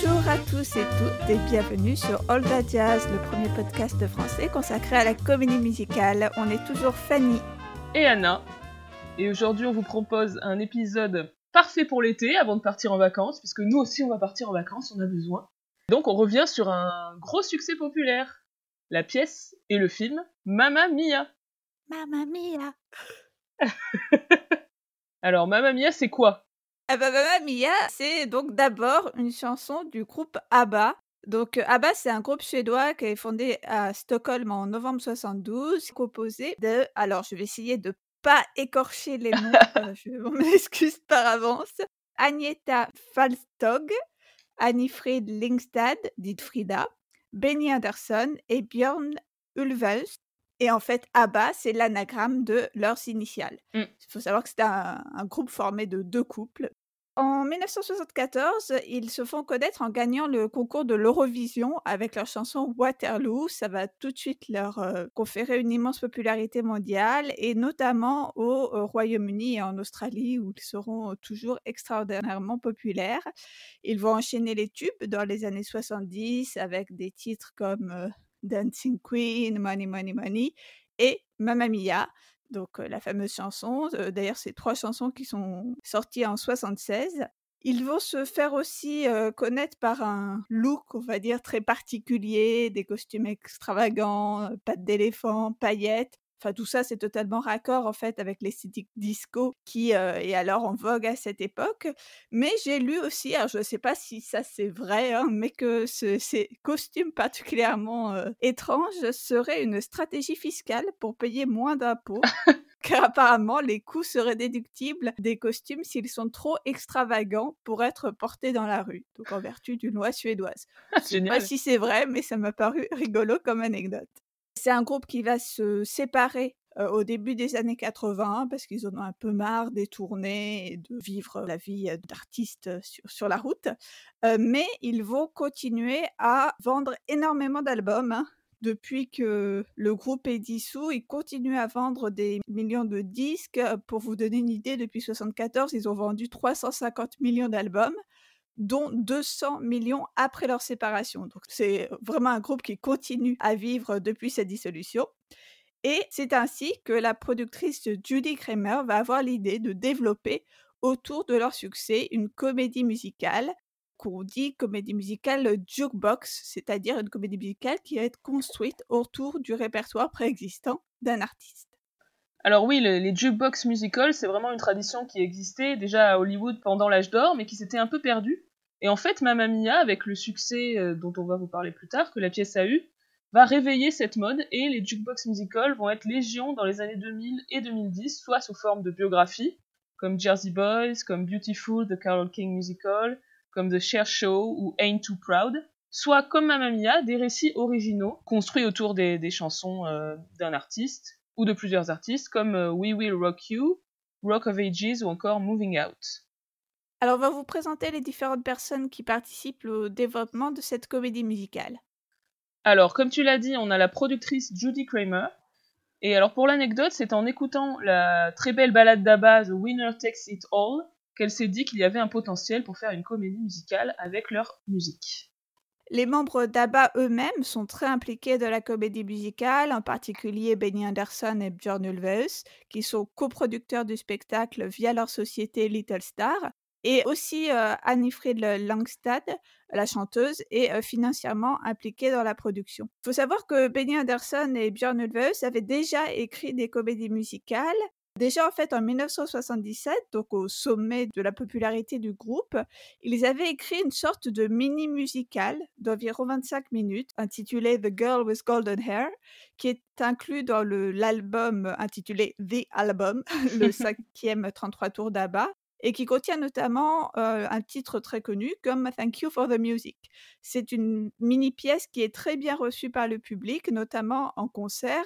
Bonjour à tous et toutes et bienvenue sur Olga Jazz, le premier podcast de français consacré à la comédie musicale. On est toujours Fanny et Anna. Et aujourd'hui, on vous propose un épisode parfait pour l'été avant de partir en vacances, puisque nous aussi on va partir en vacances, on a besoin. Donc on revient sur un gros succès populaire, la pièce et le film Mamma Mia. Mamma Mia. Alors Mamma Mia, c'est quoi? Bah, Mamma Mia, c'est donc d'abord une chanson du groupe ABBA. Donc ABBA, c'est un groupe suédois qui est fondé à Stockholm en novembre 72, composé de, alors je vais essayer de pas écorcher les noms, euh, je m'excuse par avance, Agneta Falstog, Annie-Fried Lingstad, dite Frida, Benny Anderson et Björn Ulvaeus. Et en fait, ABBA, c'est l'anagramme de leurs initiales. Mmh. Il faut savoir que c'est un, groupe formé de deux couples. En 1974, ils se font connaître en gagnant le concours de l'Eurovision avec leur chanson Waterloo. Ça va tout de suite leur conférer une immense popularité mondiale et notamment au, Royaume-Uni et en Australie où ils seront toujours extraordinairement populaires. Ils vont enchaîner les tubes dans les années 70 avec des titres comme Dancing Queen, Money, Money, Money et Mamma Mia donc la fameuse chanson. D'ailleurs, c'est trois chansons qui sont sorties en 76. Ils vont se faire aussi connaître par un look, on va dire, très particulier, des costumes extravagants, pattes d'éléphant, paillettes. Enfin, tout ça, c'est totalement raccord en fait avec l'esthétique disco qui est alors en vogue à cette époque. Mais j'ai lu aussi, alors je ne sais pas si ça c'est vrai, hein, mais que ces costumes particulièrement étranges seraient une stratégie fiscale pour payer moins d'impôts. car apparemment les coûts seraient déductibles des costumes s'ils sont trop extravagants pour être portés dans la rue, donc en vertu d'une loi suédoise. Je ne sais pas si c'est vrai, mais ça m'a paru rigolo comme anecdote. C'est un groupe qui va se séparer au début des années 80 parce qu'ils en ont un peu marre des tournées et de vivre la vie d'artiste sur, la route. mais ils vont continuer à vendre énormément d'albums. Hein. Depuis que le groupe est dissous, ils continuent à vendre des millions de disques. Pour vous donner une idée, depuis 1974, ils ont vendu 350 millions d'albums dont 200 millions après leur séparation. Donc c'est vraiment un groupe qui continue à vivre depuis sa dissolution. Et c'est ainsi que la productrice Judy Kramer va avoir l'idée de développer autour de leur succès une comédie musicale qu'on dit comédie musicale jukebox, c'est-à-dire une comédie musicale qui va être construite autour du répertoire préexistant d'un artiste. Alors oui, les jukebox musicals, c'est vraiment une tradition qui existait déjà à Hollywood pendant l'âge d'or, mais qui s'était un peu perdue. Et en fait, Mamma Mia, avec le succès euh, dont on va vous parler plus tard, que la pièce a eu, va réveiller cette mode et les jukebox musicals vont être légion dans les années 2000 et 2010, soit sous forme de biographie, comme Jersey Boys, comme Beautiful, The Carole King Musical, comme The Cher Show ou Ain't Too Proud, soit comme Mamma Mia, des récits originaux construits autour des, chansons euh, d'un artiste ou de plusieurs artistes, comme euh, We Will Rock You, Rock of Ages ou encore Moving Out. Alors, on va vous présenter les différentes personnes qui participent au développement de cette comédie musicale. Alors, comme tu l'as dit, on a la productrice Judy Kramer. Et alors, pour l'anecdote, c'est en écoutant la très belle balade d'Abba, The Winner Takes It All, qu'elle s'est dit qu'il y avait un potentiel pour faire une comédie musicale avec leur musique. Les membres d'ABBA eux-mêmes sont très impliqués dans la comédie musicale, en particulier Benny Anderson et Björn Ulvaeus, qui sont coproducteurs du spectacle via leur société Little Star, et aussi Annie-Fried Langstad, la chanteuse, est financièrement impliquée dans la production. Il faut savoir que Benny Anderson et Björn Ulvaeus avaient déjà écrit des comédies musicales. Déjà en fait en 1977, donc au sommet de la popularité du groupe, ils avaient écrit une sorte de mini musical d'environ 25 minutes intitulé The Girl with Golden Hair, qui est inclus dans l'album intitulé The Album, le cinquième 33 tours d'ABBA et qui contient notamment un titre très connu comme Thank You for the Music. C'est une mini pièce qui est très bien reçue par le public, notamment en concert.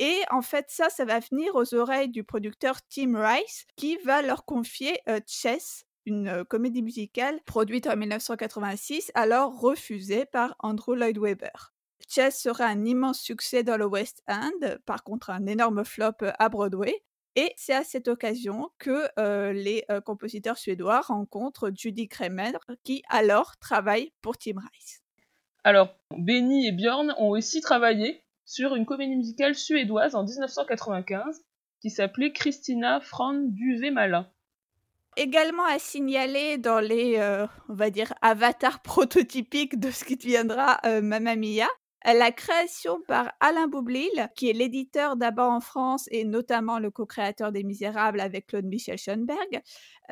Et en fait, ça, ça va venir aux oreilles du producteur Tim Rice, qui va leur confier Chess, une comédie musicale produite en 1986, alors refusée par Andrew Lloyd Webber. Chess sera un immense succès dans le West End, par contre un énorme flop à Broadway. Et c'est à cette occasion que les compositeurs suédois rencontrent Judy Kremer, qui alors travaille pour Tim Rice. Alors, Benny et Björn ont aussi travaillé sur une comédie musicale suédoise en 1995 qui s'appelait Christina Fran Duvemalin. Également à signaler dans les, on va dire, avatars prototypiques de ce qui deviendra Mamma Mia, la création par Alain Boublil, qui est l'éditeur d'abord en France et notamment le co-créateur des Misérables avec Claude Michel Schoenberg.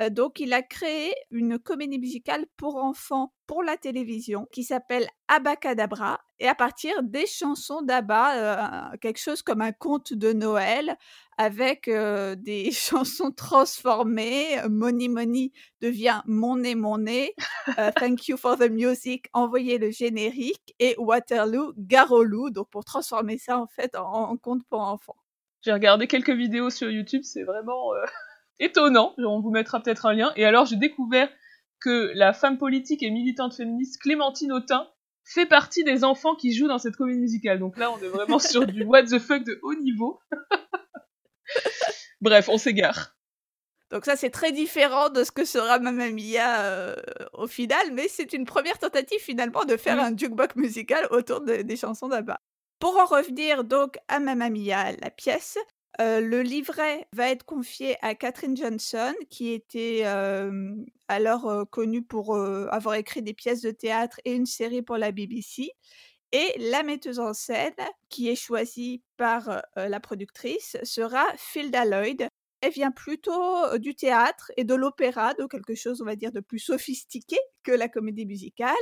Euh, donc, il a créé une comédie musicale pour enfants pour la télévision qui s'appelle Abacadabra et à partir des chansons d'Abba, euh, quelque chose comme un conte de Noël avec euh, des chansons transformées. Money Money devient Mon nez, mon nez. Thank you for the music, envoyez le générique. Et Waterloo, Garolou, donc pour transformer ça en fait en, conte pour enfants. J'ai regardé quelques vidéos sur YouTube, c'est vraiment étonnant. On vous mettra peut-être un lien. Et alors j'ai découvert que la femme politique et militante féministe Clémentine Autain fait partie des enfants qui jouent dans cette comédie musicale. Donc là, on est vraiment sur du what the fuck de haut niveau. Bref, on s'égare. Donc ça, c'est très différent de ce que sera Mamma Mia euh, au final, mais c'est une première tentative finalement de faire un jukebox musical autour des chansons d'Abba. Pour en revenir donc à Mamma Mia, la pièce, le livret va être confié à Catherine Johnson, qui était alors connue pour avoir écrit des pièces de théâtre et une série pour la BBC. Et la metteuse en scène, qui est choisie par la productrice, sera Philda Lloyd, elle vient plutôt du théâtre et de l'opéra, donc quelque chose, on va dire, de plus sophistiqué que la comédie musicale.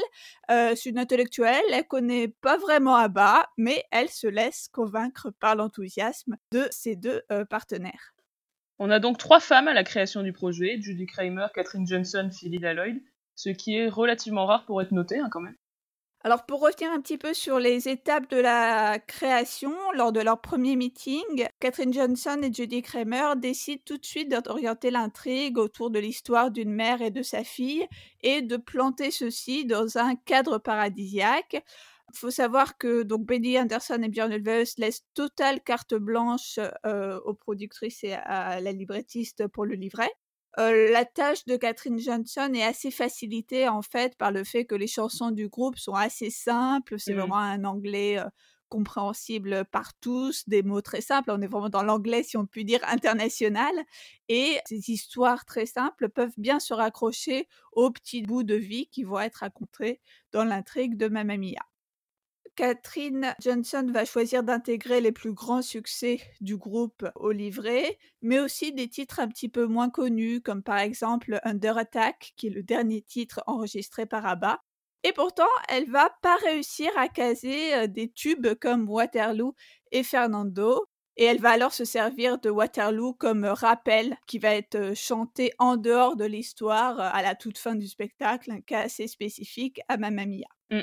c'est une intellectuelle, elle connaît pas vraiment Abba, mais elle se laisse convaincre par l'enthousiasme de ses deux partenaires. On a donc trois femmes à la création du projet, Judy Kramer, Catherine Johnson, Philly Lloyd, ce qui est relativement rare pour être noté hein, quand même. Alors pour revenir un petit peu sur les étapes de la création, lors de leur premier meeting, Catherine Johnson et Judy Kramer décident tout de suite d'orienter l'intrigue autour de l'histoire d'une mère et de sa fille et de planter ceci dans un cadre paradisiaque. Il faut savoir que donc Benny Anderson et Björn Ulvaeus laissent totale carte blanche euh, aux productrices et à la librettiste pour le livret la tâche de Catherine Johnson est assez facilitée en fait par le fait que les chansons du groupe sont assez simples. C'est mmh. vraiment un anglais compréhensible par tous, des mots très simples. On est vraiment dans l'anglais, si on peut dire, international. Et ces histoires très simples peuvent bien se raccrocher aux petits bouts de vie qui vont être racontés dans l'intrigue de Mamma Mia. Catherine Johnson va choisir d'intégrer les plus grands succès du groupe au livret, mais aussi des titres un petit peu moins connus, comme par exemple Under Attack, qui est le dernier titre enregistré par ABBA. Et pourtant, elle va pas réussir à caser euh, des tubes comme Waterloo et Fernando. Et elle va alors se servir de Waterloo comme rappel qui va être euh, chanté en dehors de l'histoire euh, à la toute fin du spectacle, un cas assez spécifique à Mamma Mia. Mmh.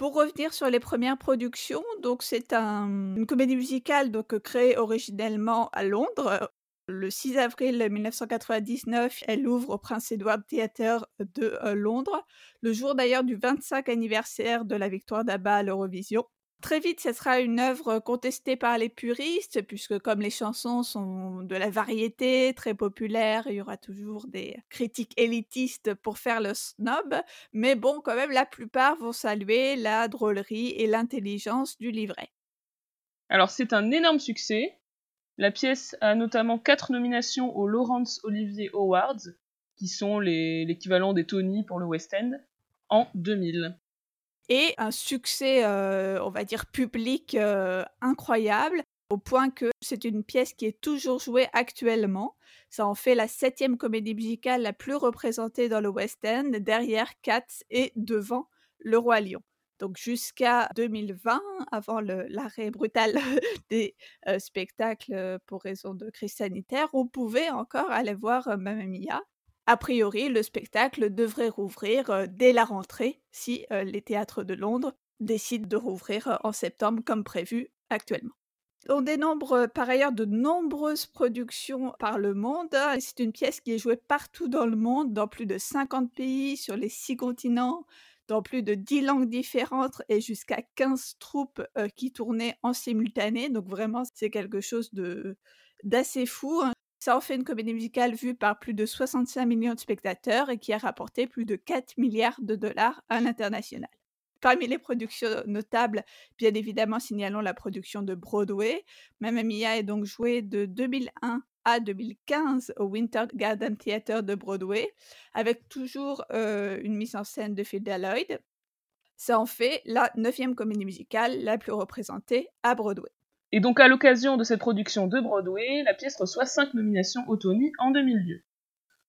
Pour revenir sur les premières productions, donc c'est une comédie musicale donc créée originellement à Londres. Le 6 avril 1999, elle ouvre au Prince Edward Theatre de euh, Londres, le jour d'ailleurs du 25 anniversaire de la victoire d'Abba à l'Eurovision. Très vite, ce sera une œuvre contestée par les puristes, puisque comme les chansons sont de la variété, très populaire, il y aura toujours des critiques élitistes pour faire le snob. Mais bon, quand même, la plupart vont saluer la drôlerie et l'intelligence du livret. Alors, c'est un énorme succès. La pièce a notamment quatre nominations aux Laurence Olivier Awards, qui sont l'équivalent des Tony pour le West End, en 2000 et un succès, on va dire, public incroyable, au point que c'est une pièce qui est toujours jouée actuellement. Ça en fait la septième comédie musicale la plus représentée dans le West End, derrière Cats et devant Le Roi Lion. Donc jusqu'à 2020, avant l'arrêt brutal des spectacles pour raison de crise sanitaire, on pouvait encore aller voir Mamma Mia. A priori, le spectacle devrait rouvrir dès la rentrée si les théâtres de Londres décident de rouvrir en septembre comme prévu actuellement. On dénombre par ailleurs de nombreuses productions par le monde. C'est une pièce qui est jouée partout dans le monde, dans plus de 50 pays, sur les six continents, dans plus de 10 langues différentes et jusqu'à 15 troupes qui tournaient en simultané. Donc vraiment, c'est quelque chose de d'assez fou. Ça en fait une comédie musicale vue par plus de 65 millions de spectateurs et qui a rapporté plus de 4 milliards de dollars à l'international. Parmi les productions notables, bien évidemment, signalons la production de Broadway. Mamma Mia est donc jouée de 2001 à 2015 au Winter Garden Theatre de Broadway, avec toujours une mise en scène de Phil Lloyd. Ça en fait la neuvième comédie musicale la plus représentée à Broadway. Et donc à l'occasion de cette production de Broadway, la pièce reçoit 5 nominations au Tony en 2002.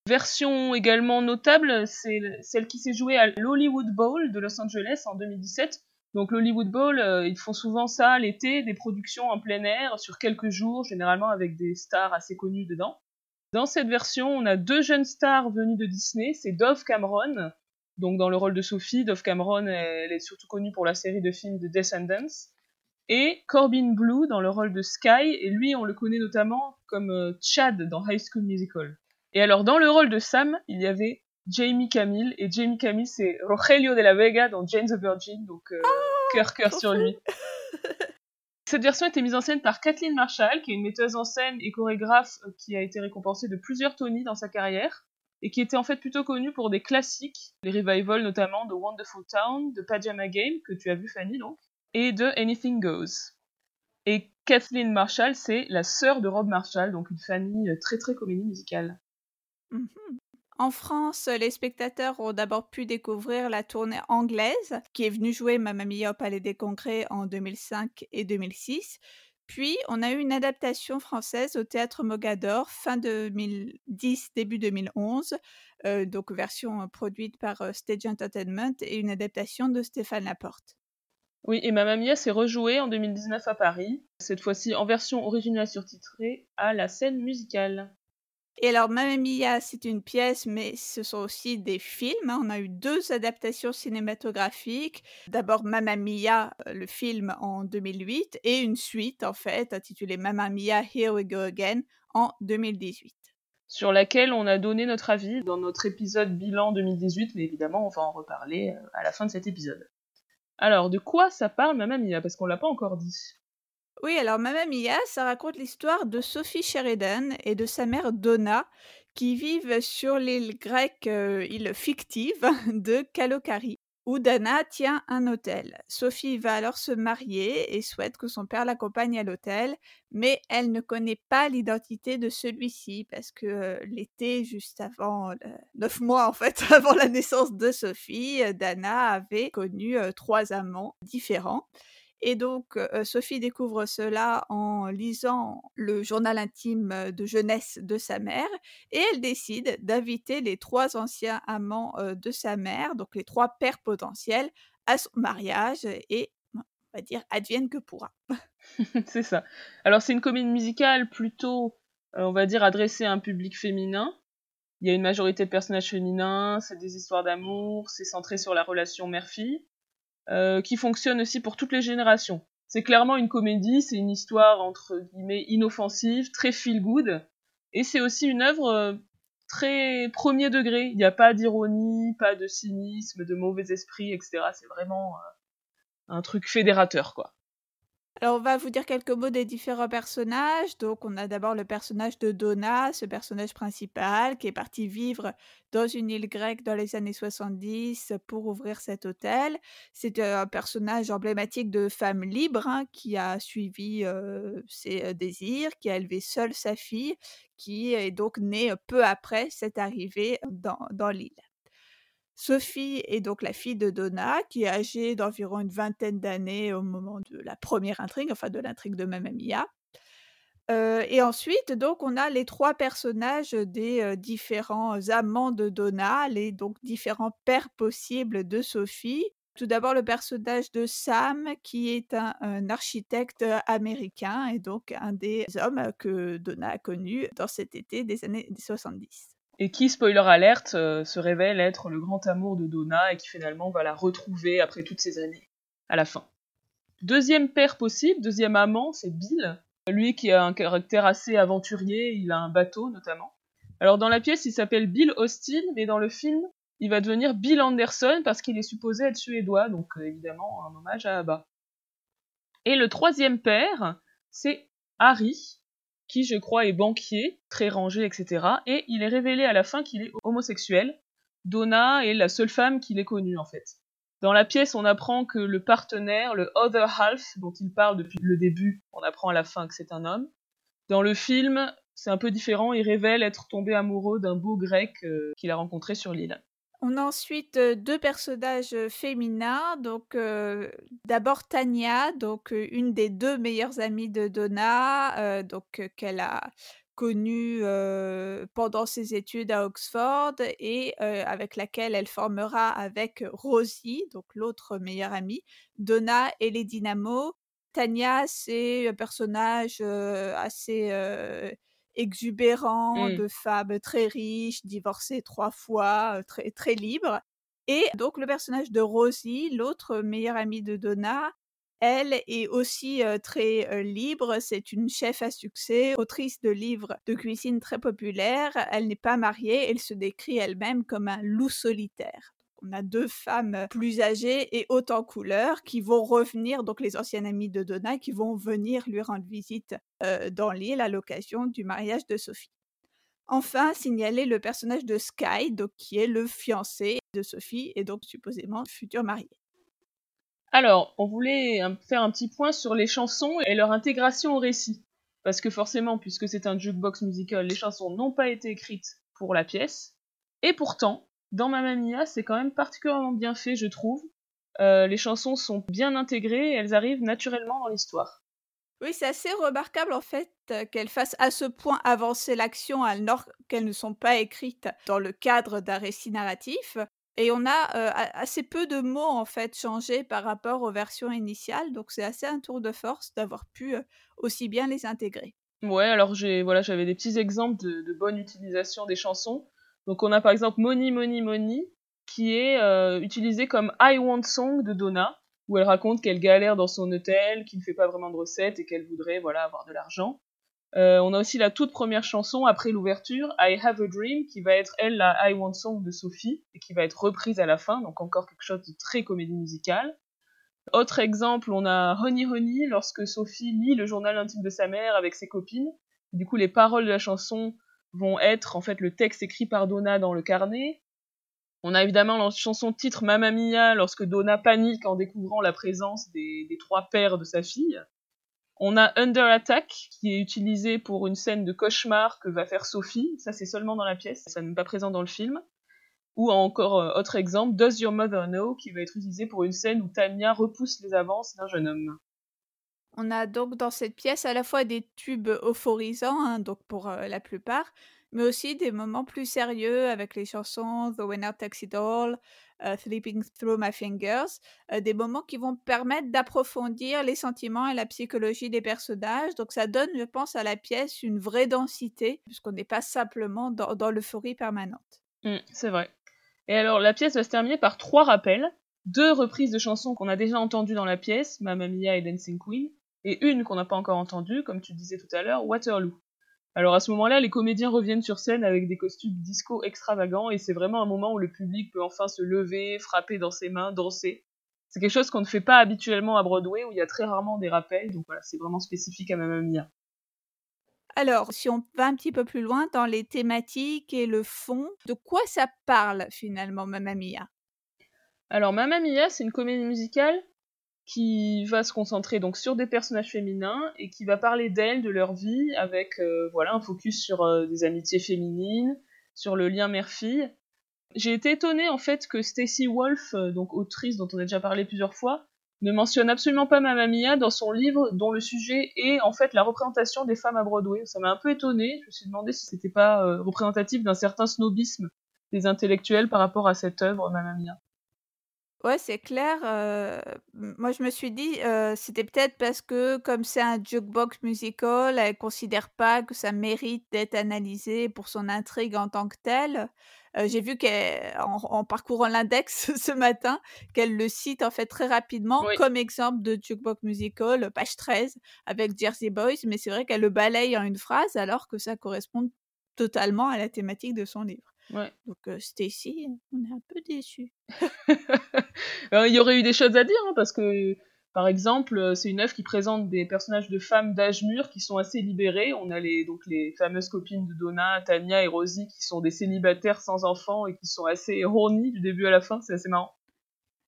Version également notable, c'est celle qui s'est jouée à l'Hollywood Bowl de Los Angeles en 2017. Donc l'Hollywood Bowl, euh, ils font souvent ça l'été, des productions en plein air sur quelques jours, généralement avec des stars assez connues dedans. Dans cette version, on a deux jeunes stars venues de Disney, c'est Dove Cameron, donc dans le rôle de Sophie, Dove Cameron, elle est surtout connue pour la série de films The Descendants, et Corbin Blue dans le rôle de Sky, et lui on le connaît notamment comme euh, Chad dans High School Musical. Et alors, dans le rôle de Sam, il y avait Jamie Camille, et Jamie Camille, c'est Rogelio de la Vega dans Jane the Virgin, donc euh, oh, cœur cœur sur lui. Cette version était mise en scène par Kathleen Marshall, qui est une metteuse en scène et chorégraphe euh, qui a été récompensée de plusieurs Tony dans sa carrière, et qui était en fait plutôt connue pour des classiques, les revivals notamment de Wonderful Town, de Pajama Game, que tu as vu Fanny donc, et de Anything Goes. Et Kathleen Marshall, c'est la sœur de Rob Marshall, donc une famille euh, très très comédie musicale. Mmh en France, les spectateurs ont d'abord pu découvrir la tournée anglaise, qui est venue jouer Mamma Mia au Palais des Congrès en 2005 et 2006. Puis, on a eu une adaptation française au Théâtre Mogador fin 2010, début 2011, euh, donc version produite par euh, Stage Entertainment et une adaptation de Stéphane Laporte. Oui, et Mamma Mia s'est rejouée en 2019 à Paris, cette fois-ci en version originale surtitrée à la scène musicale. Et alors, Mamma Mia, c'est une pièce, mais ce sont aussi des films. Hein. On a eu deux adaptations cinématographiques. D'abord, Mamma Mia, euh, le film en 2008, et une suite, en fait, intitulée Mamma Mia, Here We Go Again, en 2018. Sur laquelle on a donné notre avis dans notre épisode bilan 2018, mais évidemment, on va en reparler euh, à la fin de cet épisode. Alors, de quoi ça parle Mamma Mia Parce qu'on l'a pas encore dit? Oui, alors Mamma Mia, ça raconte l'histoire de Sophie Sheridan et de sa mère Donna qui vivent sur l'île grecque, euh, île fictive de Kalokari, où Dana tient un hôtel. Sophie va alors se marier et souhaite que son père l'accompagne à l'hôtel, mais elle ne connaît pas l'identité de celui-ci parce que euh, l'été, juste avant, neuf mois en fait, avant la naissance de Sophie, Dana avait connu euh, trois amants différents. Et donc, Sophie découvre cela en lisant le journal intime de jeunesse de sa mère et elle décide d'inviter les trois anciens amants de sa mère, donc les trois pères potentiels, à son mariage et on va dire advienne que pourra. c'est ça. Alors c'est une comédie musicale plutôt, on va dire, adressée à un public féminin. Il y a une majorité de personnages féminins, c'est des histoires d'amour, c'est centré sur la relation mère-fille. Euh, qui fonctionne aussi pour toutes les générations. C'est clairement une comédie, c'est une histoire entre guillemets inoffensive, très feel good, et c'est aussi une œuvre euh, très premier degré. Il n'y a pas d'ironie, pas de cynisme, de mauvais esprit, etc. C'est vraiment euh, un truc fédérateur, quoi. Alors, on va vous dire quelques mots des différents personnages. Donc, on a d'abord le personnage de Donna, ce personnage principal qui est parti vivre dans une île grecque dans les années 70 pour ouvrir cet hôtel. C'est un personnage emblématique de femme libre hein, qui a suivi ses désirs, qui a élevé seule sa fille, qui est donc née peu après cette arrivée dans l'île. Sophie est donc la fille de Donna, qui est âgée d'environ une vingtaine d'années au moment de la première intrigue, enfin de l'intrigue de Mamma Mia. Euh, et ensuite, donc, on a les trois personnages des euh, différents amants de Donna, les donc différents pères possibles de Sophie. Tout d'abord, le personnage de Sam, qui est un, architecte américain et donc un des hommes que Donna a connus dans cet été des années 70 et qui, spoiler alerte, euh, se révèle être le grand amour de Donna et qui finalement va la retrouver après toutes ces années, à la fin. Deuxième père possible, deuxième amant, c'est Bill. Lui qui a un caractère assez aventurier, il a un bateau notamment. Alors dans la pièce, il s'appelle Bill Austin, mais dans le film, il va devenir Bill Anderson parce qu'il est supposé être suédois, donc euh, évidemment un hommage à Abba. Et le troisième père, c'est Harry, qui, je crois, est banquier, très rangé, etc. Et il est révélé à la fin qu'il est homosexuel. Donna est la seule femme qu'il ait connue, en fait. Dans la pièce, on apprend que le partenaire, le other half, dont il parle depuis le début, on apprend à la fin que c'est un homme. Dans le film, c'est un peu différent, il révèle être tombé amoureux d'un beau grec euh, qu'il a rencontré sur l'île. On a ensuite deux personnages féminins. Donc, d'abord Tania, donc une des deux meilleures amies de Donna, donc qu'elle a connue pendant ses études à Oxford et avec laquelle elle formera avec Rosie, donc l'autre meilleure amie, Donna et les Dynamos. Tania, c'est un personnage assez exubérant, Mmh. de femme très riche, divorcée trois fois, très, très libre. Et donc le personnage de Rosie, l'autre meilleure amie de Donna, elle est aussi très libre. C'est une chef à succès, autrice de livres de cuisine très populaires. Elle n'est pas mariée. Elle se décrit elle-même comme un loup solitaire on a deux femmes plus âgées et hautes en couleur qui vont revenir, donc les anciennes amies de Donna, qui vont venir lui rendre visite dans l'île à l'occasion du mariage de Sophie. Enfin, signaler le personnage de Sky, qui est le fiancé de Sophie et donc supposément futur marié. Alors, on voulait faire un petit point sur les chansons et leur intégration au récit. Parce que forcément, puisque c'est un jukebox musical, les chansons n'ont pas été écrites pour la pièce. Et pourtant, dans Mamma Mia, c'est quand même particulièrement bien fait, je trouve. Euh, les chansons sont bien intégrées et elles arrivent naturellement dans l'histoire. Oui, c'est assez remarquable en fait euh, qu'elles fassent à ce point avancer l'action alors qu'elles ne sont pas écrites dans le cadre d'un récit narratif. Et on a euh, assez peu de mots en fait changés par rapport aux versions initiales, donc c'est assez un tour de force d'avoir pu aussi bien les intégrer. Ouais, alors j'ai voilà, j'avais des petits exemples de, de bonne utilisation des chansons. Donc on a par exemple Money Money Money qui est euh, utilisé comme I Want Song de Donna où elle raconte qu'elle galère dans son hôtel, qu'il ne fait pas vraiment de recettes et qu'elle voudrait voilà avoir de l'argent. Euh, on a aussi la toute première chanson après l'ouverture, I Have a Dream, qui va être elle la I Want Song de Sophie et qui va être reprise à la fin, donc encore quelque chose de très comédie musicale. Autre exemple, on a Honey Honey lorsque Sophie lit le journal intime de sa mère avec ses copines. Du coup, les paroles de la chanson vont être en fait le texte écrit par Donna dans le carnet. On a évidemment la chanson titre Mamma Mia lorsque Donna panique en découvrant la présence des, trois pères de sa fille. On a Under Attack qui est utilisé pour une scène de cauchemar que va faire Sophie. Ça c'est seulement dans la pièce, ça n'est pas présent dans le film. Ou encore euh, autre exemple, Does Your Mother Know qui va être utilisé pour une scène où Tanya repousse les avances d'un jeune homme. On a donc dans cette pièce à la fois des tubes euphorisants, hein, donc pour la plupart, mais aussi des moments plus sérieux avec les chansons The Winner Takes It All, Sleeping Through My Fingers, des moments qui vont permettre d'approfondir les sentiments et la psychologie des personnages. Donc ça donne, je pense, à la pièce une vraie densité, puisqu'on n'est pas simplement dans, l'euphorie permanente. Mmh, c'est vrai. Et alors la pièce va se terminer par trois rappels, deux reprises de chansons qu'on a déjà entendues dans la pièce, Mamma Mia et Dancing Queen, et une qu'on n'a pas encore entendue, comme tu disais tout à l'heure, Waterloo. Alors à ce moment-là, les comédiens reviennent sur scène avec des costumes disco extravagants et c'est vraiment un moment où le public peut enfin se lever, frapper dans ses mains, danser. C'est quelque chose qu'on ne fait pas habituellement à Broadway où il y a très rarement des rappels, donc voilà, c'est vraiment spécifique à Mamma Mia. Alors, si on va un petit peu plus loin dans les thématiques et le fond, de quoi ça parle finalement Mamma Mia Alors Mamma Mia, c'est une comédie musicale qui va se concentrer donc sur des personnages féminins et qui va parler d'elles, de leur vie, avec euh, voilà un focus sur euh, des amitiés féminines, sur le lien mère-fille. J'ai été étonnée en fait que Stacey Wolf, euh, donc autrice dont on a déjà parlé plusieurs fois, ne mentionne absolument pas Mamma Mia dans son livre dont le sujet est en fait la représentation des femmes à Broadway. Ça m'a un peu étonnée, je me suis demandé si c'était pas représentatif d'un certain snobisme des intellectuels par rapport à cette œuvre Mamma Mia. Ouais, c'est clair. moi, je me suis dit, c'était peut-être parce que comme c'est un jukebox musical, elle considère pas que ça mérite d'être analysé pour son intrigue en tant que telle. j'ai vu qu'en en parcourant l'index ce matin, qu'elle le cite en fait très rapidement comme exemple de jukebox musical, page 13 avec Jersey Boys, mais c'est vrai qu'elle le balaye en une phrase alors que ça correspond totalement à la thématique de son livre. Donc Stacy, on est un peu déçus. il y aurait eu des choses à dire, hein, parce que Par exemple, c'est une œuvre qui présente des personnages de femmes d'âge mûr qui sont assez libérées. On a les, donc les fameuses copines de Donna, Tania et Rosie, qui sont des célibataires sans enfants et qui sont assez horny du début à la fin, c'est assez marrant.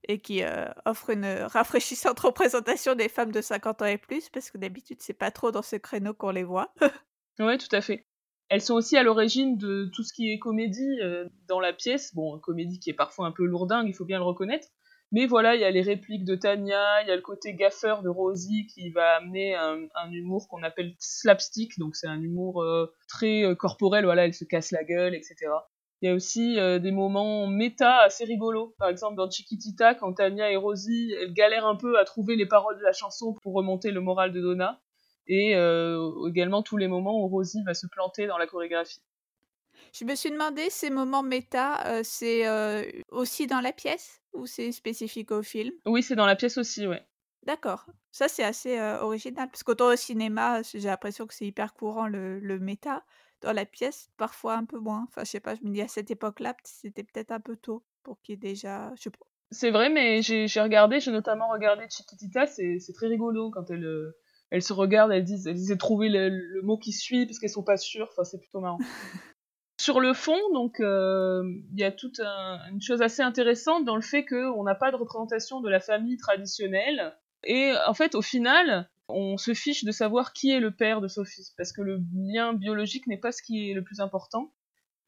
Et qui euh, offrent une rafraîchissante représentation des femmes de 50 ans et plus, parce que d'habitude, c'est pas trop dans ce créneau qu'on les voit. oui, tout à fait. Elles sont aussi à l'origine de tout ce qui est comédie euh, dans la pièce. Bon, comédie qui est parfois un peu lourdingue, il faut bien le reconnaître. Mais voilà, il y a les répliques de Tania, il y a le côté gaffeur de Rosie qui va amener un, humour qu'on appelle slapstick, donc c'est un humour euh, très euh, corporel, voilà, elle se casse la gueule, etc. Il y a aussi des moments méta assez rigolos. Par exemple, dans Chiquitita, quand Tania et Rosie, elles galèrent un peu à trouver les paroles de la chanson pour remonter le moral de Donna et euh, également tous les moments où Rosie va se planter dans la chorégraphie. Je me suis demandé, ces moments méta, euh, c'est euh, aussi dans la pièce ou c'est spécifique au film? Oui, c'est dans la pièce aussi, ouais. D'accord. Ça, c'est assez original. Parce qu'autant au cinéma, j'ai l'impression que c'est hyper courant le, le méta. Dans la pièce, parfois un peu moins. Enfin, je sais pas, je me dis à cette époque-là, c'était peut-être un peu tôt pour qu'il y ait déjà. Je. C'est vrai, mais j'ai regardé, j'ai notamment regardé Chiquitita, c'est très rigolo quand elle elles se regardent, elles disent, elles essaient de trouver le, mot qui suit parce qu'elles sont pas sûres. Enfin, c'est plutôt marrant. Sur le fond, donc, euh, il y a toute une chose assez intéressante dans le fait qu'on n'a pas de représentation de la famille traditionnelle. Et en fait, au final, on se fiche de savoir qui est le père de Sophie, parce que le lien biologique n'est pas ce qui est le plus important.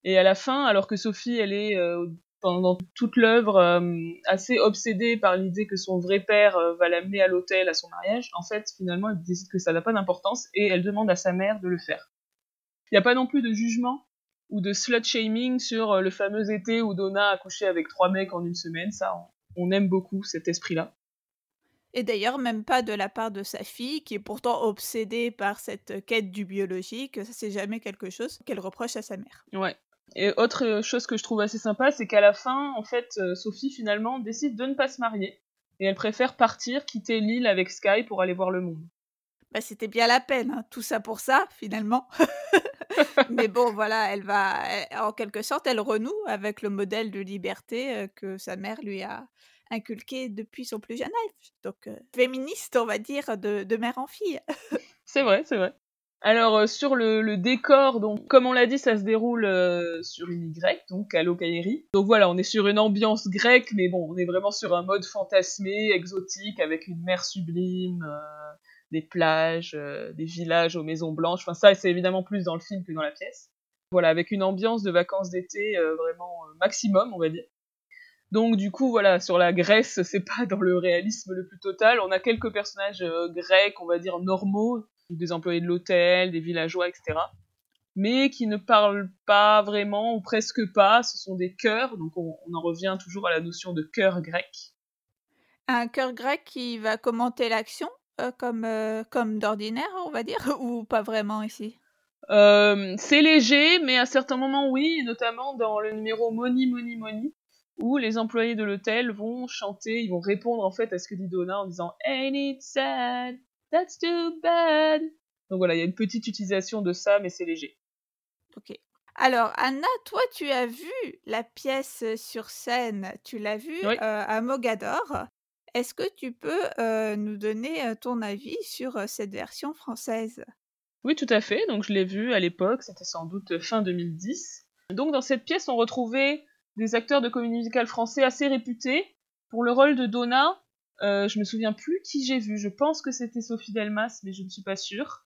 Et à la fin, alors que Sophie, elle est euh, pendant toute l'œuvre euh, assez obsédée par l'idée que son vrai père euh, va l'amener à l'hôtel à son mariage, en fait, finalement, elle décide que ça n'a pas d'importance et elle demande à sa mère de le faire. Il n'y a pas non plus de jugement ou de slut-shaming sur euh, le fameux été où Donna a couché avec trois mecs en une semaine. Ça, on, aime beaucoup cet esprit-là. Et d'ailleurs, même pas de la part de sa fille, qui est pourtant obsédée par cette quête du biologique. Ça, c'est jamais quelque chose qu'elle reproche à sa mère. Ouais, et autre chose que je trouve assez sympa, c'est qu'à la fin, en fait, euh, Sophie finalement décide de ne pas se marier et elle préfère partir, quitter l'île avec Sky pour aller voir le monde. Bah, c'était bien la peine, hein, tout ça pour ça, finalement. Mais bon, voilà, elle va, en quelque sorte, elle renoue avec le modèle de liberté euh, que sa mère lui a inculqué depuis son plus jeune âge. Donc, euh, féministe, on va dire, de, de mère en fille. c'est vrai, c'est vrai. Alors euh, sur le, décor, donc comme on l'a dit, ça se déroule euh, sur une Y, donc à Locaïri. Donc voilà, on est sur une ambiance grecque, mais bon, on est vraiment sur un mode fantasmé, exotique, avec une mer sublime, euh, des plages, des villages aux maisons blanches. Enfin ça, c'est évidemment plus dans le film que dans la pièce. Voilà, avec une ambiance de vacances d'été vraiment maximum, on va dire. Donc du coup, voilà, sur la Grèce, c'est pas dans le réalisme le plus total. On a quelques personnages grecs, on va dire normaux, des employés de l'hôtel, des villageois, etc. Mais qui ne parlent pas vraiment ou presque pas. Ce sont des chœurs, donc on, en revient toujours à la notion de chœur grec. Un chœur grec qui va commenter l'action euh, comme, euh, comme d'ordinaire, on va dire, ou pas vraiment ici? Euh, C'est léger, mais à certains moments, oui, notamment dans le numéro Money, Money, Money, où les employés de l'hôtel vont chanter, ils vont répondre en fait à ce que dit Donna en disant Ain't it sad? That's too bad. Donc voilà, il y a une petite utilisation de ça, mais c'est léger. Ok. Alors, Anna, toi, tu as vu la pièce sur scène, tu l'as vue euh, à Mogador. Est-ce que tu peux euh, nous donner euh, ton avis sur cette version française? Oui, tout à fait. Donc, je l'ai vue à l'époque, c'était sans doute fin 2010. Donc, dans cette pièce, on retrouvait des acteurs de comédie musicale français assez réputés. Pour le rôle de Donna, euh, je me souviens plus qui j'ai vu. Je pense que c'était Sophie Delmas, mais je ne suis pas sûre.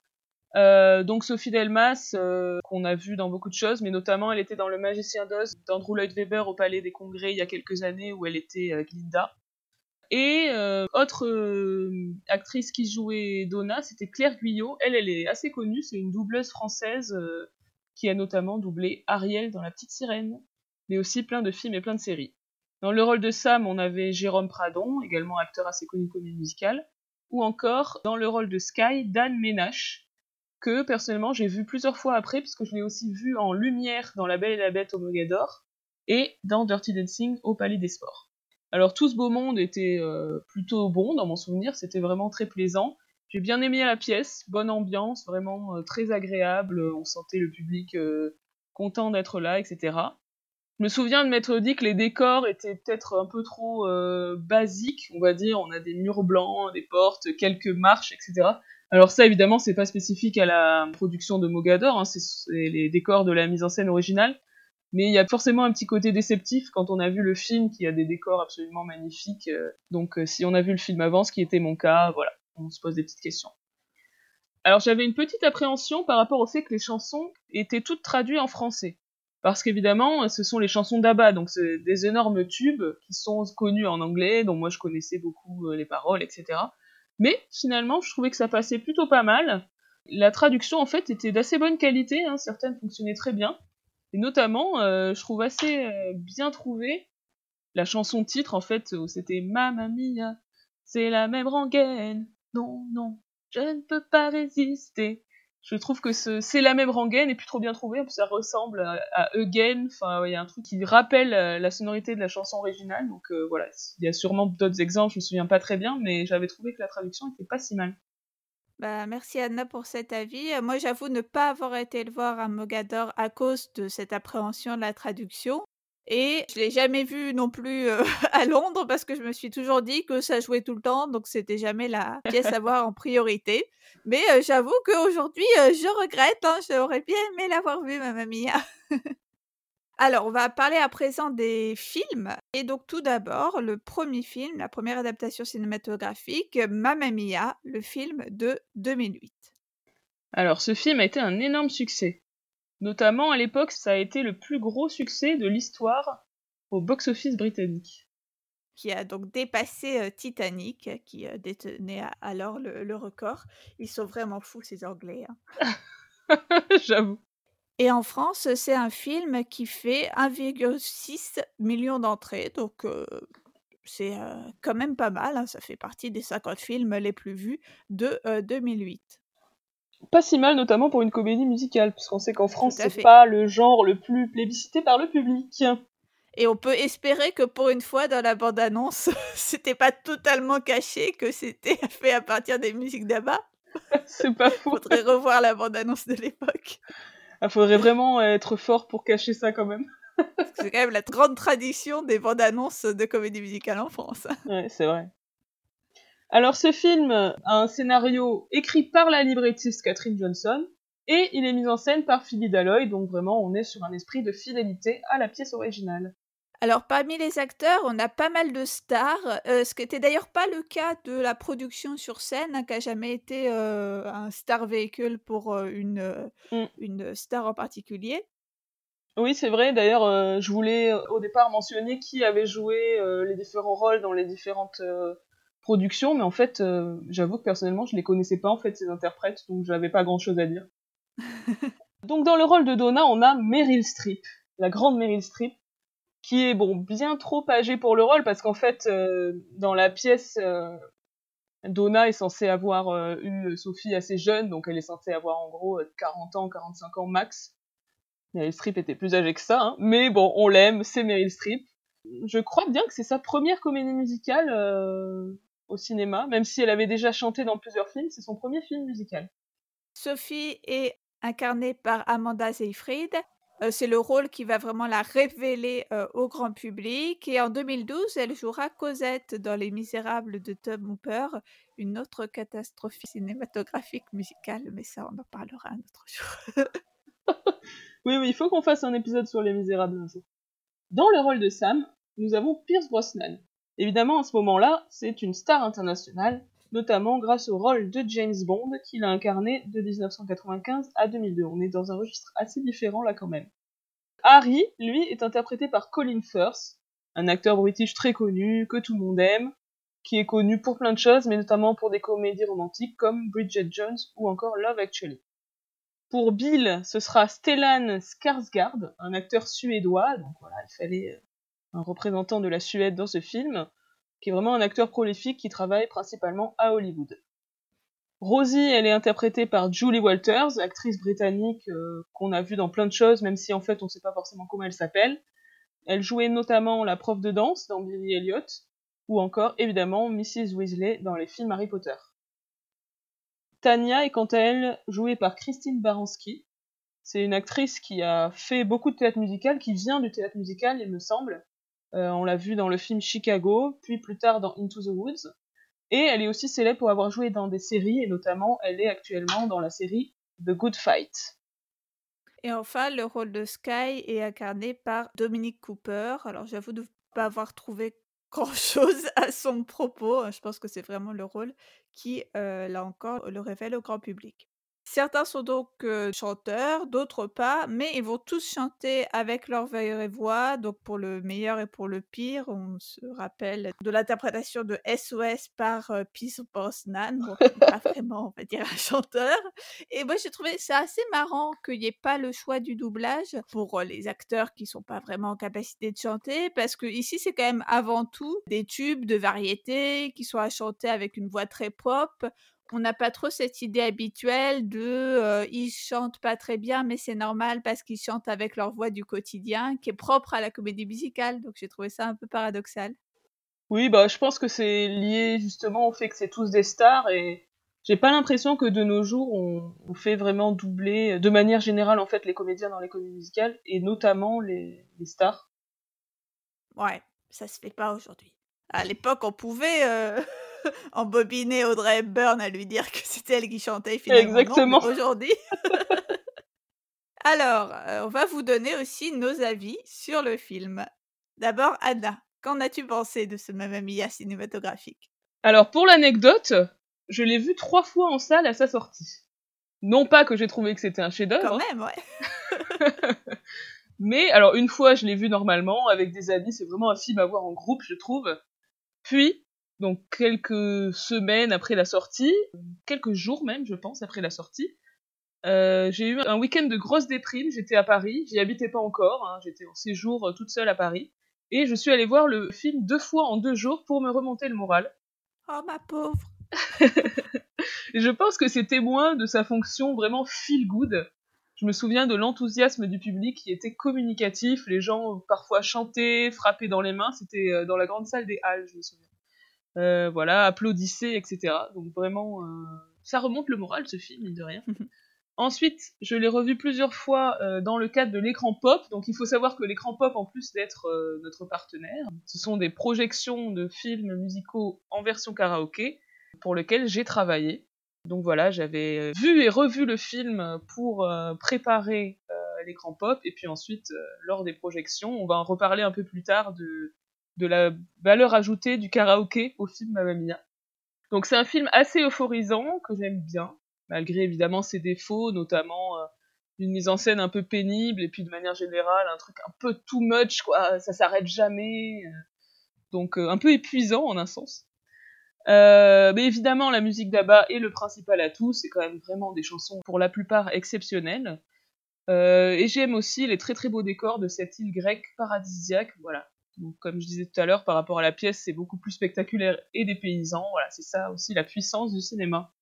Euh, donc Sophie Delmas, euh, qu'on a vu dans beaucoup de choses, mais notamment elle était dans Le Magicien d'Oz d'Andrew Lloyd Webber au Palais des Congrès il y a quelques années où elle était Glinda. Et autre actrice qui jouait Donna, c'était Claire Guyot. Elle, elle est assez connue, c'est une doubleuse française qui a notamment doublé Ariel dans La Petite Sirène, mais aussi plein de films et plein de séries. Dans le rôle de Sam, on avait Jérôme Pradon, également acteur assez connu comédie musicale, ou encore dans le rôle de Sky, Dan Ménache, que personnellement j'ai vu plusieurs fois après, puisque je l'ai aussi vu en lumière dans La Belle et la Bête au Mogador, et dans Dirty Dancing au Palais des Sports. Alors tout ce beau monde était euh, plutôt bon dans mon souvenir, c'était vraiment très plaisant. J'ai bien aimé la pièce, bonne ambiance, vraiment euh, très agréable, on sentait le public euh, content d'être là, etc. Je me souviens de m'être dit que les décors étaient peut-être un peu trop euh, basiques, on va dire. On a des murs blancs, des portes, quelques marches, etc. Alors ça, évidemment, c'est pas spécifique à la production de Mogador, hein, c'est les décors de la mise en scène originale. Mais il y a forcément un petit côté déceptif quand on a vu le film qui a des décors absolument magnifiques. Euh. donc euh, si on a vu le film avant, ce qui était mon cas, voilà, on se pose des petites questions. Alors j'avais une petite appréhension par rapport au fait que les chansons étaient toutes traduites en français. Parce qu'évidemment, ce sont les chansons d'Abba, donc c'est des énormes tubes qui sont connus en anglais, dont moi je connaissais beaucoup euh, les paroles, etc. Mais finalement, je trouvais que ça passait plutôt pas mal. La traduction, en fait, était d'assez bonne qualité, hein, certaines fonctionnaient très bien. Et notamment, euh, je trouve assez euh, bien trouvé la chanson titre, en fait, où c'était Mamma Mia, c'est la même rengaine. Non, non, je ne peux pas résister. Je trouve que c'est la même rengaine et puis trop bien trouvé, ça ressemble à, Again, enfin il y a un truc qui rappelle euh, la sonorité de la chanson originale, donc voilà, il y a sûrement d'autres exemples, je me souviens pas très bien, mais j'avais trouvé que la traduction était pas si mal. Bah, merci Anna pour cet avis. moi, j'avoue ne pas avoir été le voir à Mogador à cause de cette appréhension de la traduction. Et je l'ai jamais vu non plus à Londres parce que je me suis toujours dit que ça jouait tout le temps, donc c'était jamais la pièce à voir en priorité. Mais j'avoue qu'aujourd'hui, je regrette. Hein, J'aurais bien aimé l'avoir vu, ma mamie. Alors, on va parler à présent des films. Et donc, tout d'abord, le premier film, la première adaptation cinématographique, Mamma Mia, le film de 2008. Alors, ce film a été un énorme succès. Notamment, à l'époque, ça a été le plus gros succès de l'histoire au box-office britannique. Qui a donc dépassé euh, Titanic, qui euh, détenait alors le, record. Ils sont vraiment fous, ces Anglais. Hein. J'avoue. Et en France, c'est un film qui fait 1,6 million d'entrées, donc c'est quand même pas mal. Hein, ça fait partie des 50 films les plus vus de 2008. Pas si mal, notamment pour une comédie musicale, puisqu'on sait qu'en France, c'est pas le genre le plus plébiscité par le public. Et on peut espérer que pour une fois, dans la bande-annonce, c'était pas totalement caché que c'était fait à partir des musiques d'Abba. c'est pas faux. Faudrait revoir la bande-annonce de l'époque. Il ah, faudrait vraiment être fort pour cacher ça quand même. c'est quand même la grande tradition des bandes annonces de comédie musicale en France. Ouais, c'est vrai. Alors ce film a un scénario écrit par la librettiste Catherine Johnson et il est mis en scène par Philly Dalloy, donc vraiment on est sur un esprit de fidélité à la pièce originale. Alors parmi les acteurs, on a pas mal de stars, euh, ce qui n'était d'ailleurs pas le cas de la production sur scène, hein, qui n'a jamais été euh, un star véhicule pour euh, une, mmh. une star en particulier. Oui, c'est vrai. D'ailleurs, je voulais au départ mentionner qui avait joué les différents rôles dans les différentes mais en fait, j'avoue que personnellement, je les connaissais pas en fait ces interprètes, donc j'avais pas grand-chose à dire. donc dans le rôle de Donna, on a Meryl Streep, la grande Meryl Streep, qui est bon bien trop âgée pour le rôle parce qu'en fait euh, dans la pièce euh, Donna est censée avoir euh, eu Sophie assez jeune donc elle est censée avoir en gros 40 ans 45 ans max Meryl Streep était plus âgée que ça hein. mais bon on l'aime c'est Meryl Streep je crois bien que c'est sa première comédie musicale au cinéma même si elle avait déjà chanté dans plusieurs films c'est son premier film musical Sophie est incarnée par Amanda Seyfried c'est le rôle qui va vraiment la révéler au grand public. Et en 2012, elle jouera Cosette dans Les Misérables de Tom Hooper, une autre catastrophe cinématographique musicale, mais ça, on en parlera un autre jour. oui, oui, il faut qu'on fasse un épisode sur Les Misérables un jour. Dans le rôle de Sam, nous avons Pierce Brosnan. Évidemment, à ce moment-là, c'est une star internationale, notamment grâce au rôle de James Bond qu'il a incarné de 1995 à 2002. On est dans un registre assez différent là quand même. Harry, lui, est interprété par Colin Firth, un acteur british très connu, que tout le monde aime, qui est connu pour plein de choses, mais notamment pour des comédies romantiques comme Bridget Jones ou encore Love Actually. Pour Bill, ce sera Stellan Skarsgård, un acteur suédois, donc voilà, il fallait euh, un représentant de la Suède dans ce film qui est vraiment un acteur prolifique qui travaille principalement à Hollywood. Rosie, elle est interprétée par Julie Walters, actrice britannique euh, qu'on a vue dans plein de choses, même si en fait on ne sait pas forcément comment elle s'appelle. Elle jouait notamment la prof de danse dans Billy Elliot, ou encore évidemment Mrs. Weasley dans les films Harry Potter. Tania est quant à elle jouée par Christine Baranski, C'est une actrice qui a fait beaucoup de théâtre musical, qui vient du théâtre musical, il me semble. Euh, on l'a vu dans le film Chicago, puis plus tard dans Into the Woods. Et elle est aussi célèbre pour avoir joué dans des séries, et notamment elle est actuellement dans la série The Good Fight. Et enfin, le rôle de Sky est incarné par Dominique Cooper. Alors j'avoue de ne pas avoir trouvé grand-chose à son propos. Je pense que c'est vraiment le rôle qui, euh, là encore, le révèle au grand public. Certains sont donc chanteurs, d'autres pas, mais ils vont tous chanter avec leur vraie voix, donc pour le meilleur et pour le pire. On se rappelle de l'interprétation de SOS par Peace Brosnan, bon, pas vraiment, on va dire, un chanteur. Et moi, j'ai trouvé ça assez marrant qu'il n'y ait pas le choix du doublage pour les acteurs qui sont pas vraiment en capacité de chanter, parce que ici, c'est quand même avant tout des tubes de variété qui sont à chanter avec une voix très pop on n'a pas trop cette idée habituelle de ils chantent pas très bien, mais c'est normal parce qu'ils chantent avec leur voix du quotidien, qui est propre à la comédie musicale. Donc j'ai trouvé ça un peu paradoxal. Oui, bah je pense que c'est lié justement au fait que c'est tous des stars et j'ai pas l'impression que de nos jours on, fait vraiment doubler de manière générale en fait les comédiens dans les comédies musicales et notamment les, les stars. Ouais, ça se fait pas aujourd'hui. À l'époque, on pouvait embobiner Audrey Hepburn à lui dire que c'était elle qui chantait finalement. Exactement. Aujourd'hui. Alors, euh, on va vous donner aussi nos avis sur le film. D'abord, Anna, qu'en as-tu pensé de ce Mamma Mia cinématographique? Alors, pour l'anecdote, je l'ai vu trois fois en salle à sa sortie. Non pas que j'ai trouvé que c'était un chef-d'œuvre. Quand même, ouais. Mais alors une fois, je l'ai vu normalement avec des amis. C'est vraiment un film à voir en groupe, je trouve. Puis donc quelques semaines après la sortie, quelques jours même, je pense, après la sortie, euh, j'ai eu un week-end de grosse déprime. J'étais à Paris, j'y habitais pas encore, hein, j'étais en séjour euh, toute seule à Paris, et je suis allée voir le film deux fois en deux jours pour me remonter le moral. Oh ma pauvre. je pense que c'est témoin de sa fonction vraiment feel good. Je me souviens de l'enthousiasme du public qui était communicatif. Les gens parfois chantaient, frappaient dans les mains. C'était euh, dans la grande salle des Halles, je me souviens. Euh, voilà, applaudissez, etc. Donc vraiment, euh, ça remonte le moral ce film, mine de rien. Ensuite, je l'ai revu plusieurs fois euh, dans le cadre de l'écran pop. Donc il faut savoir que l'écran pop, en plus d'être notre partenaire, ce sont des projections de films musicaux en version karaoké pour lesquels j'ai travaillé. Donc voilà, j'avais vu et revu le film pour préparer l'écran pop. Et puis ensuite, lors des projections, on va en reparler un peu plus tard de, de la valeur ajoutée du karaoké au film Mamma Mia. Donc c'est un film assez euphorisant que j'aime bien, malgré évidemment ses défauts, notamment euh, une mise en scène un peu pénible et puis de manière générale un truc un peu too much quoi, ça s'arrête jamais, euh. donc euh, un peu épuisant en un sens. Mais évidemment la musique d'Abba est le principal atout, c'est quand même vraiment des chansons pour la plupart exceptionnelles. et j'aime aussi les très très beaux décors de cette île grecque paradisiaque, voilà, comme je disais tout à l'heure, par rapport à la pièce, c'est beaucoup plus spectaculaire et des paysans. Voilà, c'est ça aussi la puissance du cinéma.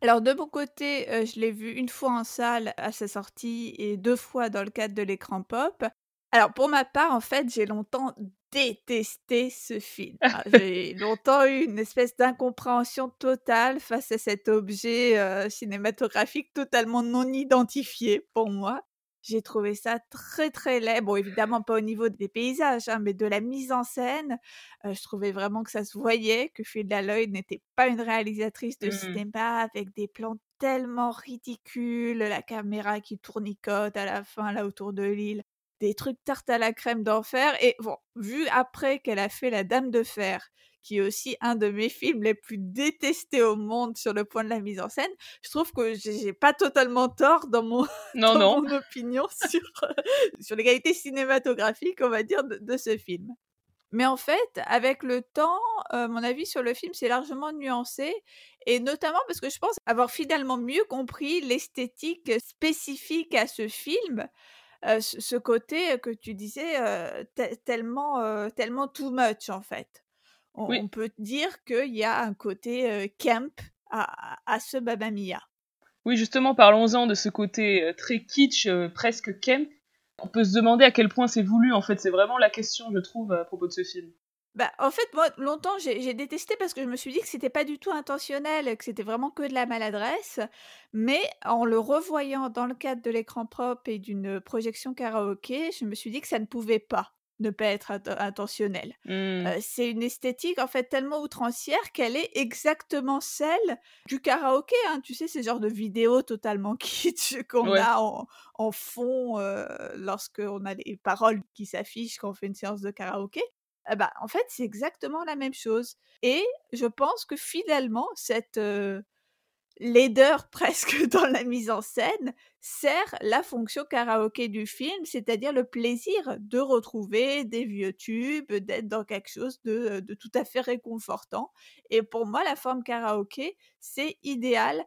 Alors de mon côté, euh, je l'ai vu une fois en salle à sa sortie et deux fois dans le cadre de l'écran pop. Alors pour ma part, en fait, j'ai longtemps détesté ce film. Ah, j'ai longtemps eu une espèce d'incompréhension totale face à cet objet euh, cinématographique totalement non identifié pour moi. J'ai trouvé ça très très laid. Bon, évidemment pas au niveau des paysages, hein, mais de la mise en scène. je trouvais vraiment que ça se voyait, que Frida Lloyd n'était pas une réalisatrice de mmh. cinéma avec des plans tellement ridicules, la caméra qui tournicote à la fin là autour de l'île, des trucs tarte à la crème d'enfer. Et bon, vu après qu'elle a fait La Dame de Fer, qui est aussi un de mes films les plus détestés au monde sur le point de la mise en scène, je trouve que j'ai pas totalement tort dans mon, mon opinion sur, euh, sur l'égalité cinématographique, on va dire, de, ce film. Mais en fait, avec le temps, euh, mon avis sur le film s'est largement nuancé, et notamment parce que je pense avoir finalement mieux compris l'esthétique spécifique à ce film, euh, ce côté que tu disais tellement, tellement too much en fait on, peut dire qu'il y a un côté camp à, ce Baba Mia. Oui, justement, parlons-en de ce côté très kitsch, presque camp. On peut se demander à quel point c'est voulu, en fait. C'est vraiment la question, je trouve, à propos de ce film. Bah, en fait, moi, longtemps, j'ai j'ai détesté parce que je me suis dit que c'était pas du tout intentionnel, que c'était vraiment que de la maladresse. Mais en le revoyant dans le cadre de l'écran propre et d'une projection karaoké, je me suis dit que ça ne pouvait pas ne pas être int intentionnel. Mmh. C'est une esthétique, en fait, tellement outrancière qu'elle est exactement celle du karaoké, hein. Tu sais, ces genres de vidéos totalement kitsch qu'on Ouais. a en en fond, heu, lorsqu'on a les paroles qui s'affichent quand on fait une séance de karaoké. Et bah, en fait, c'est exactement la même chose et je pense que finalement cette, laideur presque dans la mise en scène sert la fonction karaoké du film, c'est-à-dire le plaisir de retrouver des vieux tubes, d'être dans quelque chose de, tout à fait réconfortant et pour moi, la forme karaoké, c'est idéal,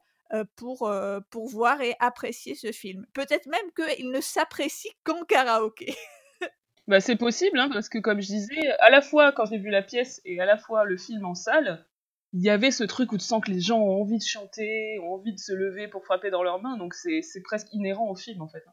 pour, pour voir et apprécier ce film. Peut-être même qu'il ne s'apprécie qu'en karaoké. Bah, c'est possible, hein, parce que comme je disais, à la fois quand j'ai vu la pièce et à la fois le film en salle, il y avait ce truc où tu sens que les gens ont envie de chanter, ont envie de se lever pour frapper dans leurs mains, donc c'est presque inhérent au film en fait.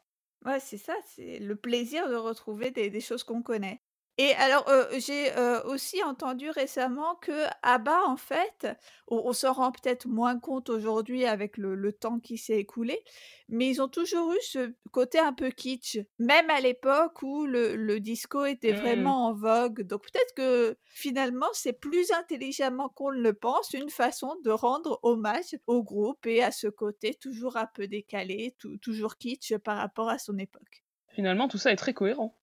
Ouais, c'est ça, c'est le plaisir de retrouver des choses qu'on connaît. Et alors, j'ai, aussi entendu récemment que qu'ABBA, en fait, on on s'en rend peut-être moins compte aujourd'hui avec le le temps qui s'est écoulé, mais ils ont toujours eu ce côté un peu kitsch, même à l'époque où le le disco était Hmm. vraiment en vogue. Donc peut-être que finalement, c'est plus intelligemment qu'on ne le pense, une façon de rendre hommage au groupe et à ce côté toujours un peu décalé, tou toujours kitsch par rapport à son époque. Finalement, tout ça est très cohérent.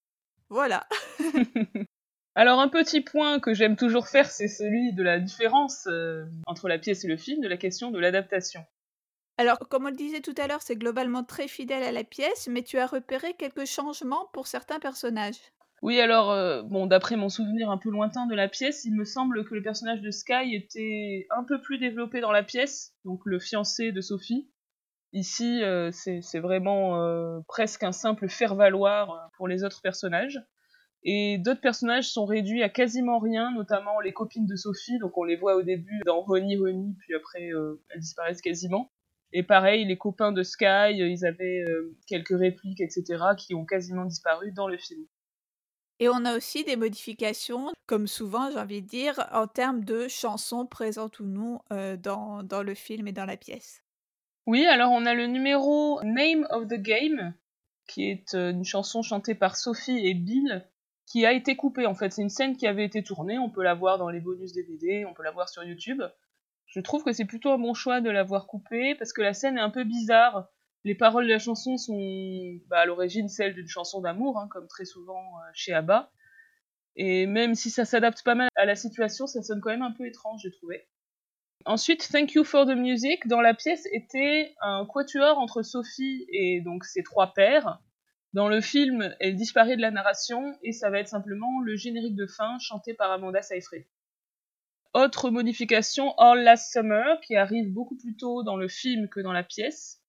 Voilà. Alors un petit point que j'aime toujours faire, c'est celui de la différence euh, entre la pièce et le film, de la question de l'adaptation. Alors, comme on le disait tout à l'heure, c'est globalement très fidèle à la pièce, mais tu as repéré quelques changements pour certains personnages. Oui, alors, euh, bon, d'après mon souvenir un peu lointain de la pièce, il me semble que le personnage de Sky était un peu plus développé dans la pièce, donc le fiancé de Sophie. Ici, euh, c'est vraiment euh, presque un simple faire-valoir euh, pour les autres personnages. Et d'autres personnages sont réduits à quasiment rien, notamment les copines de Sophie, donc on les voit au début dans Honey Honey, puis après elles disparaissent quasiment. Et pareil, les copains de Sky, ils avaient quelques répliques, etc., qui ont quasiment disparu dans le film. Et on a aussi des modifications, comme souvent, j'ai envie de dire, en termes de chansons présentes ou non dans, dans le film et dans la pièce. Oui, alors on a le numéro Name of the Game, qui est euh, une chanson chantée par Sophie et Bill, qui a été coupée en fait. C'est une scène qui avait été tournée, on peut la voir dans les bonus DVD, on peut la voir sur YouTube. Je trouve que c'est plutôt un bon choix de l'avoir coupée, parce que la scène est un peu bizarre. Les paroles de la chanson sont bah, à l'origine celles d'une chanson d'amour, hein, comme très souvent euh, chez ABBA. Et même si ça s'adapte pas mal à la situation, ça sonne quand même un peu étrange, j'ai trouvé. Ensuite, Thank You for the Music, dans la pièce, était un quatuor entre Sophie et donc ses trois pères. Dans le film, elle disparaît de la narration et ça va être simplement le générique de fin chanté par Amanda Seyfried. Autre modification, All Last Summer, qui arrive beaucoup plus tôt dans le film que dans la pièce.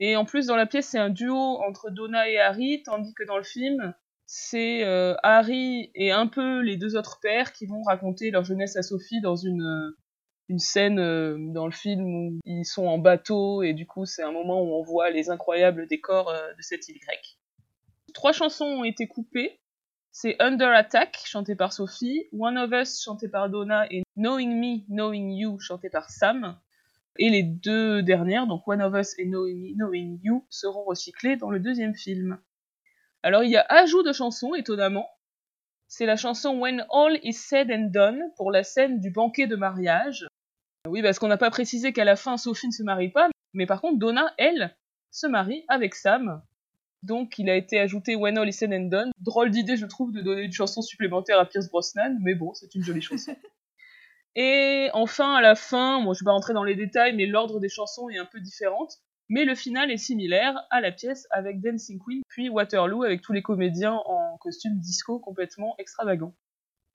Et en plus, dans la pièce, c'est un duo entre Donna et Harry, tandis que dans le film, c'est euh, Harry et un peu les deux autres pères qui vont raconter leur jeunesse à Sophie dans une, une scène euh, dans le film où ils sont en bateau et du coup c'est un moment où on voit les incroyables décors euh, de cette île grecque. Trois chansons ont été coupées. C'est Under Attack, chanté par Sophie, One of Us, chanté par Donna, et Knowing Me, Knowing You, chanté par Sam. Et les deux dernières, donc One of Us et Knowing Me, Knowing You, seront recyclées dans le deuxième film. Alors il y a ajout de chansons, étonnamment. C'est la chanson When All Is Said and Done pour la scène du banquet de mariage. Oui, parce qu'on n'a pas précisé qu'à la fin Sophie ne se marie pas, mais par contre Donna, elle, se marie avec Sam. Donc il a été ajouté When All Is Said and Done. Drôle d'idée, je trouve, de donner une chanson supplémentaire à Pierce Brosnan, mais bon, c'est une jolie chanson. Et enfin, à la fin, moi je vais pas rentrer dans les détails, mais l'ordre des chansons est un peu différente. Mais le final est similaire à la pièce avec Dancing Queen, puis Waterloo avec tous les comédiens en costume disco complètement extravagant.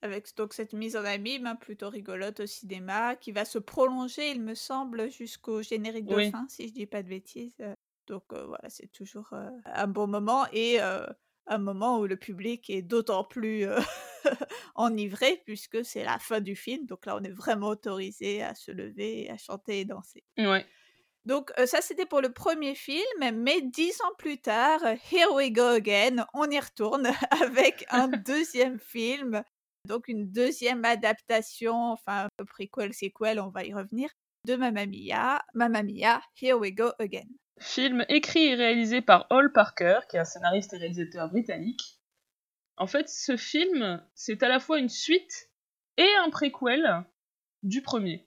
Avec donc cette mise en abîme hein, plutôt rigolote au cinéma, qui va se prolonger, il me semble, jusqu'au générique de Oui. fin, si je dis pas de bêtises. Euh, Donc euh, voilà, c'est toujours euh, un bon moment et euh, un moment où le public est d'autant plus enivré puisque c'est la fin du film. Donc là, on est vraiment autorisé à se lever, à chanter et danser. Ouais. Donc ça, c'était pour le premier film, mais dix ans plus tard, Here We Go Again, on y retourne avec un deuxième film donc une deuxième adaptation, enfin prequel, sequel, on va y revenir, de Mamma Mia, Here We Go Again. Film écrit et réalisé par Hall Parker, qui est un scénariste et réalisateur britannique. En fait, ce film, c'est à la fois une suite et un préquel du premier,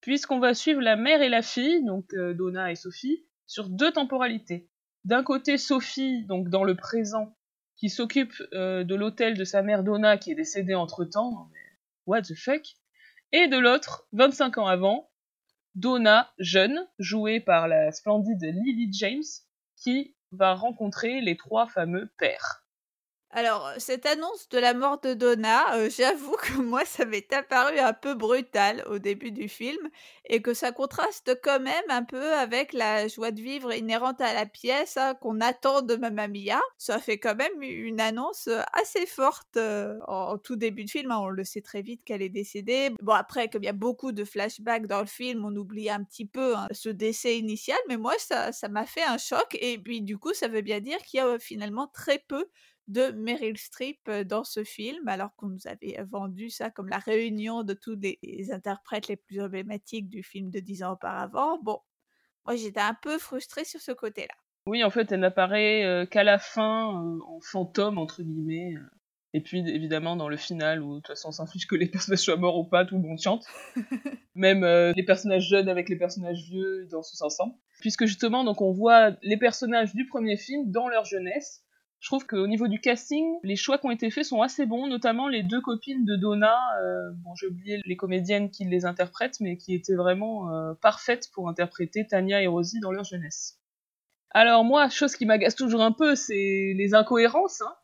puisqu'on va suivre la mère et la fille, donc euh, Donna et Sophie, sur deux temporalités. D'un côté, Sophie, donc dans le présent, qui s'occupe euh, de l'hôtel de sa mère Donna, qui est décédée entre-temps, what the fuck, et de l'autre, 25 ans avant, Donna, jeune, jouée par la splendide Lily James, qui va rencontrer les trois fameux pères. Alors, cette annonce de la mort de Donna, euh, j'avoue que moi, ça m'est apparu un peu brutal au début du film et que ça contraste quand même un peu avec la joie de vivre inhérente à la pièce hein, qu'on attend de Mamma Mia. Ça fait quand même une annonce euh, assez forte euh, en, tout début de film. Hein. on le sait très vite qu'elle est décédée. Bon, après, comme il y a beaucoup de flashbacks dans le film, on oublie un petit peu hein, ce décès initial, mais moi, ça m'a fait un choc et puis du coup, ça veut bien dire qu'il y a finalement très peu de Meryl Streep dans ce film, alors qu'on nous avait vendu ça comme la réunion de tous les, interprètes les plus emblématiques du film de dix ans auparavant. Bon, moi j'étais un peu frustrée sur ce côté-là. Oui, en fait, elle n'apparaît qu'à la fin, en fantôme, entre guillemets. Et puis, évidemment, dans le final, où de toute façon, on s'en fiche que les personnages soient morts ou pas, tout le monde chante. Même les personnages jeunes avec les personnages vieux, ils dansent tous ensemble. Puisque justement, donc, on voit les personnages du premier film dans leur jeunesse, je trouve qu'au niveau du casting, les choix qui ont été faits sont assez bons, notamment les deux copines de Donna. Euh, bon, j'ai oublié les comédiennes qui les interprètent, mais qui étaient vraiment euh, parfaites pour interpréter Tania et Rosie dans leur jeunesse. Alors moi, chose qui m'agace toujours un peu, c'est les incohérences. Hein.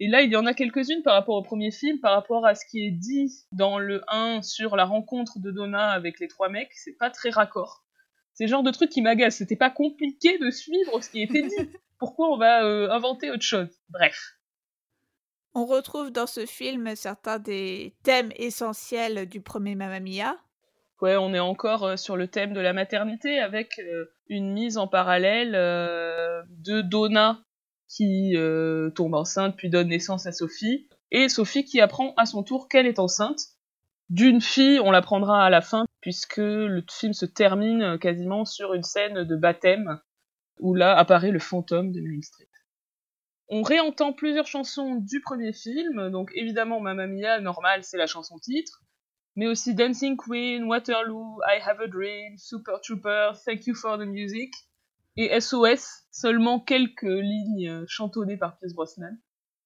Et là, il y en a quelques-unes par rapport au premier film, par rapport à ce qui est dit dans le 1 sur la rencontre de Donna avec les trois mecs, c'est pas très raccord. C'est le genre de truc qui m'agace. C'était pas compliqué de suivre ce qui était dit. pourquoi on va euh, inventer autre chose? Bref. On retrouve dans ce film certains des thèmes essentiels du premier Mamma Mia. Ouais, on est encore euh, sur le thème de la maternité avec euh, une mise en parallèle de Donna qui tombe enceinte puis donne naissance à Sophie et Sophie qui apprend à son tour qu'elle est enceinte d'une fille, on l'apprendra à la fin puisque le film se termine quasiment sur une scène de baptême où là apparaît le fantôme de Meryl Streep. On réentend plusieurs chansons du premier film, donc évidemment Mamma Mia, normal, c'est la chanson titre, mais aussi Dancing Queen, Waterloo, I Have a Dream, Super Trooper, Thank You for the Music, et SOS, seulement quelques lignes chantonnées par Pierce Brosnan.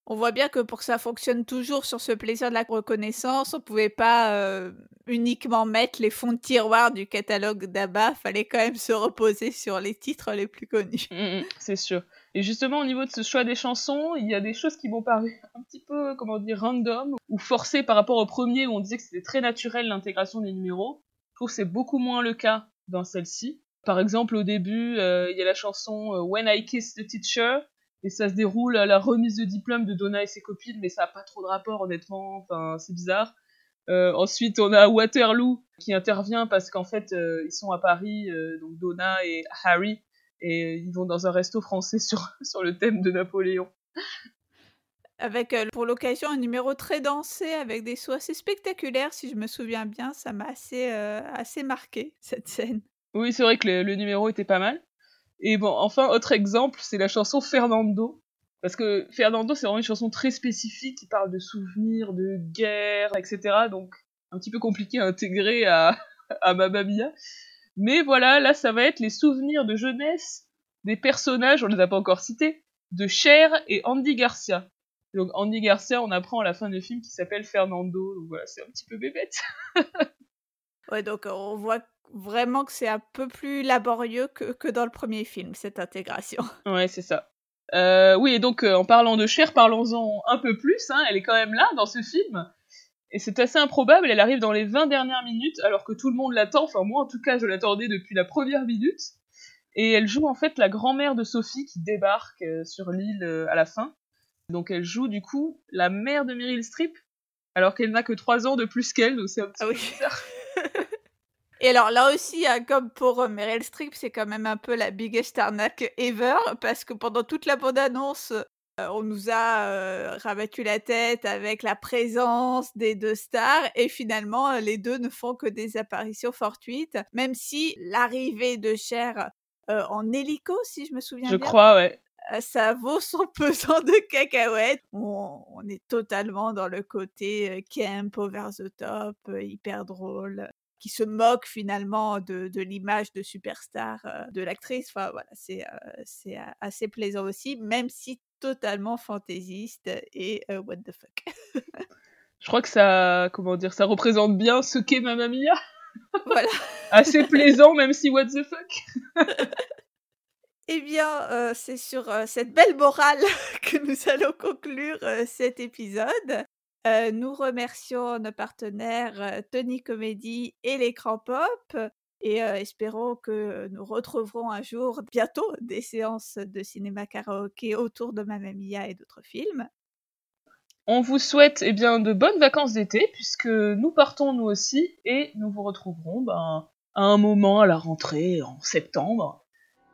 On voit bien que pour que ça fonctionne toujours sur ce plaisir de la reconnaissance, on pouvait pas euh, uniquement mettre les fonds de tiroir du catalogue d'ABBA, fallait quand même se reposer sur les titres les plus connus. Mmh, mmh, c'est sûr. Et justement, au niveau de ce choix des chansons, il y a des choses qui m'ont paru un petit peu, comment dire, random ou forcées par rapport au premier où on disait que c'était très naturel l'intégration des numéros. Je trouve que c'est beaucoup moins le cas dans celle-ci. Par exemple, au début, euh, il y a la chanson euh, When I Kiss the Teacher, et ça se déroule à la remise de diplôme de Donna et ses copines, mais ça n'a pas trop de rapport honnêtement, enfin c'est bizarre. Euh, ensuite on a Waterloo qui intervient parce qu'en fait euh, ils sont à Paris, euh, donc Donna et Harry, et ils vont dans un resto français sur, sur le thème de Napoléon. Avec pour l'occasion un numéro très dansé avec des sauts assez spectaculaires, si je me souviens bien, ça m'a assez, assez marqué cette scène. Oui, c'est vrai que le, numéro était pas mal. Et bon, enfin, autre exemple, c'est la chanson Fernando. Parce que Fernando, c'est vraiment une chanson très spécifique qui parle de souvenirs, de guerre, etc. Donc, un petit peu compliqué à intégrer à, à Mamma Mia. Mais voilà, là, ça va être les souvenirs de jeunesse des personnages, on les a pas encore cités, de Cher et Andy Garcia. Donc, Andy Garcia, on apprend à la fin du film qu'il s'appelle Fernando. Donc voilà, c'est un petit peu bébête. ouais, donc on voit vraiment que c'est un peu plus laborieux que, que dans le premier film, cette intégration. Ouais, c'est ça. Euh, oui, et donc euh, en parlant de Cher, parlons-en un peu plus. Hein, elle est quand même là dans ce film. Et c'est assez improbable, elle arrive dans les 20 dernières minutes, alors que tout le monde l'attend. Enfin, moi en tout cas, je l'attendais depuis la première minute. Et elle joue en fait la grand-mère de Sophie qui débarque euh, sur l'île à la fin. Donc elle joue du coup la mère de Meryl Streep, alors qu'elle n'a que 3 ans de plus qu'elle, donc c'est un petit ah peu bizarre. Et alors là aussi, hein, comme pour euh, Meryl Streep, c'est quand même un peu la biggest arnaque ever, parce que pendant toute la bande-annonce, on nous a rabattu la tête avec la présence des deux stars et finalement les deux ne font que des apparitions fortuites, même si l'arrivée de Cher en hélico, si je me souviens je bien. Je crois, ouais. Ça vaut son pesant de cacahuètes. On, on est totalement dans le côté camp, over the top, hyper drôle qui se moque finalement de, de l'image de superstar de l'actrice. Enfin voilà, c'est c'est assez plaisant aussi, même si totalement fantaisiste et what the fuck. Je crois que ça, comment dire, ça représente bien ce qu'est Mamma Mia. Voilà. assez plaisant, même si what the fuck. Eh bien, c'est sur cette belle morale que nous allons conclure cet épisode. Nous remercions nos partenaires Tony Comedy et l'écran pop et espérons que nous retrouverons un jour bientôt des séances de cinéma karaoké autour de Mamma Mia et d'autres films. On vous souhaite eh bien, de bonnes vacances d'été puisque nous partons nous aussi et nous vous retrouverons ben, à un moment à la rentrée en septembre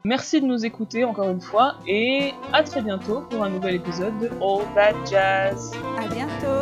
Merci de nous écouter encore une fois et à très bientôt pour un nouvel épisode de All That Jazz. À bientôt.